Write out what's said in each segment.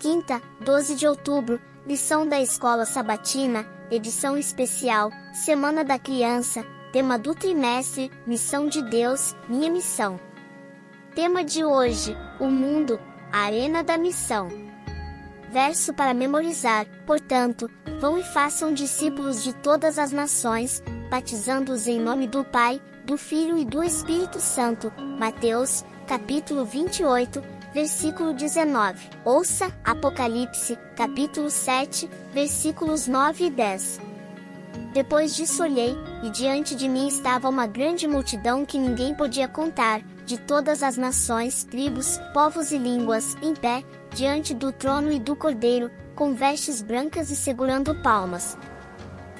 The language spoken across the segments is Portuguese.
Quinta, 12 de outubro, lição da Escola Sabatina, edição especial, Semana da Criança, tema do trimestre, Missão de Deus, minha missão. Tema de hoje: O mundo, a arena da missão. Verso para memorizar: Portanto, vão e façam discípulos de todas as nações, batizando-os em nome do Pai, do Filho e do Espírito Santo. Mateus, capítulo 28, versículo 19. Ouça Apocalipse, capítulo 7, versículos 9 e 10. Depois disso olhei, e diante de mim estava uma grande multidão que ninguém podia contar, de todas as nações, tribos, povos e línguas, em pé, diante do trono e do cordeiro, com vestes brancas e segurando palmas.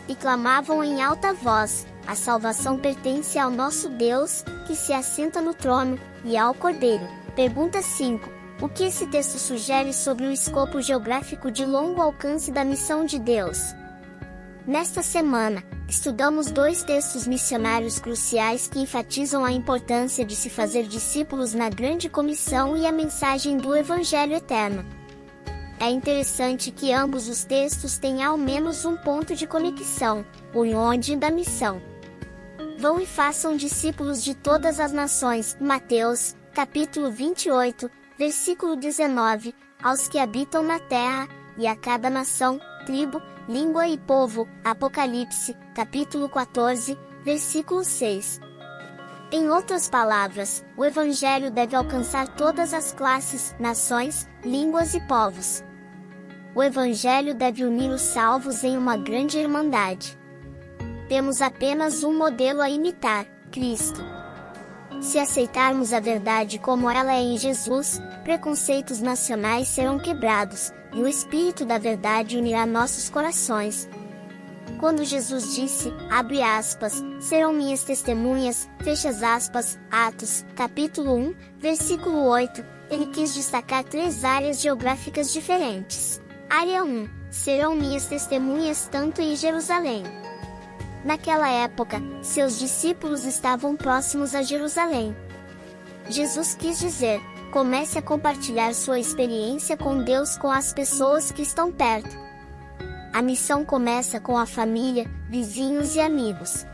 E clamavam em alta voz: A salvação pertence ao nosso Deus, que se assenta no trono, e ao cordeiro. Pergunta 5. O que esse texto sugere sobre o escopo geográfico de longo alcance da missão de Deus? Nesta semana, estudamos dois textos missionários cruciais que enfatizam a importância de se fazer discípulos na grande comissão e a mensagem do Evangelho eterno. É interessante que ambos os textos têm ao menos um ponto de conexão, o onde da missão. Vão e façam discípulos de todas as nações. Mateus, capítulo 28, versículo 19, aos que habitam na terra, e a cada nação, tribo, língua e povo. Apocalipse, capítulo 14, versículo 6. Em outras palavras, o Evangelho deve alcançar todas as classes, nações, línguas e povos. O Evangelho deve unir os salvos em uma grande irmandade. Temos apenas um modelo a imitar: Cristo. Se aceitarmos a verdade como ela é em Jesus, preconceitos nacionais serão quebrados, e o Espírito da Verdade unirá nossos corações. Quando Jesus disse, abre aspas, serão minhas testemunhas, fecha aspas, Atos, capítulo 1, versículo 8, ele quis destacar três áreas geográficas diferentes. Área 1, serão minhas testemunhas tanto em Jerusalém. Naquela época, seus discípulos estavam próximos a Jerusalém. Jesus quis dizer, comece a compartilhar sua experiência com Deus com as pessoas que estão perto. A missão começa com a família, vizinhos e amigos.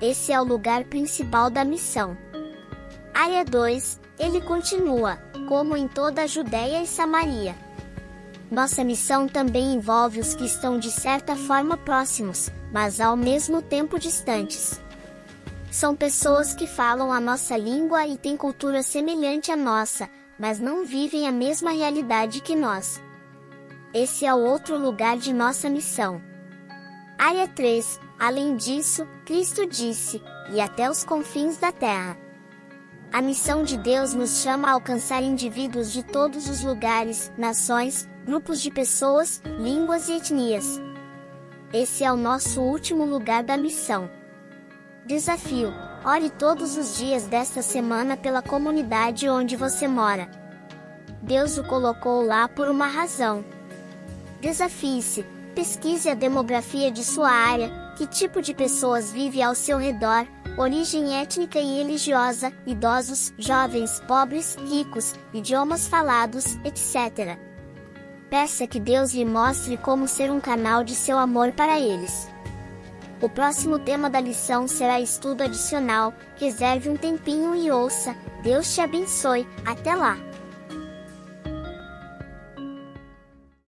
Esse é o lugar principal da missão. Área 2, ele continua, como em toda a Judéia e Samaria. Nossa missão também envolve os que estão de certa forma próximos, mas ao mesmo tempo distantes. São pessoas que falam a nossa língua e têm cultura semelhante à nossa, mas não vivem a mesma realidade que nós. Esse é o outro lugar de nossa missão. Área 3. Além disso, Cristo disse: e até os confins da terra. A missão de Deus nos chama a alcançar indivíduos de todos os lugares, nações, grupos de pessoas, línguas e etnias. Esse é o nosso último lugar da missão. Desafio: ore todos os dias desta semana pela comunidade onde você mora. Deus o colocou lá por uma razão. Desafie-se, pesquise a demografia de sua área, que tipo de pessoas vive ao seu redor, origem étnica e religiosa, idosos, jovens, pobres, ricos, idiomas falados, etc. Peça que Deus lhe mostre como ser um canal de seu amor para eles. O próximo tema da lição será estudo adicional. Reserve um tempinho e ouça. Deus te abençoe. Até lá!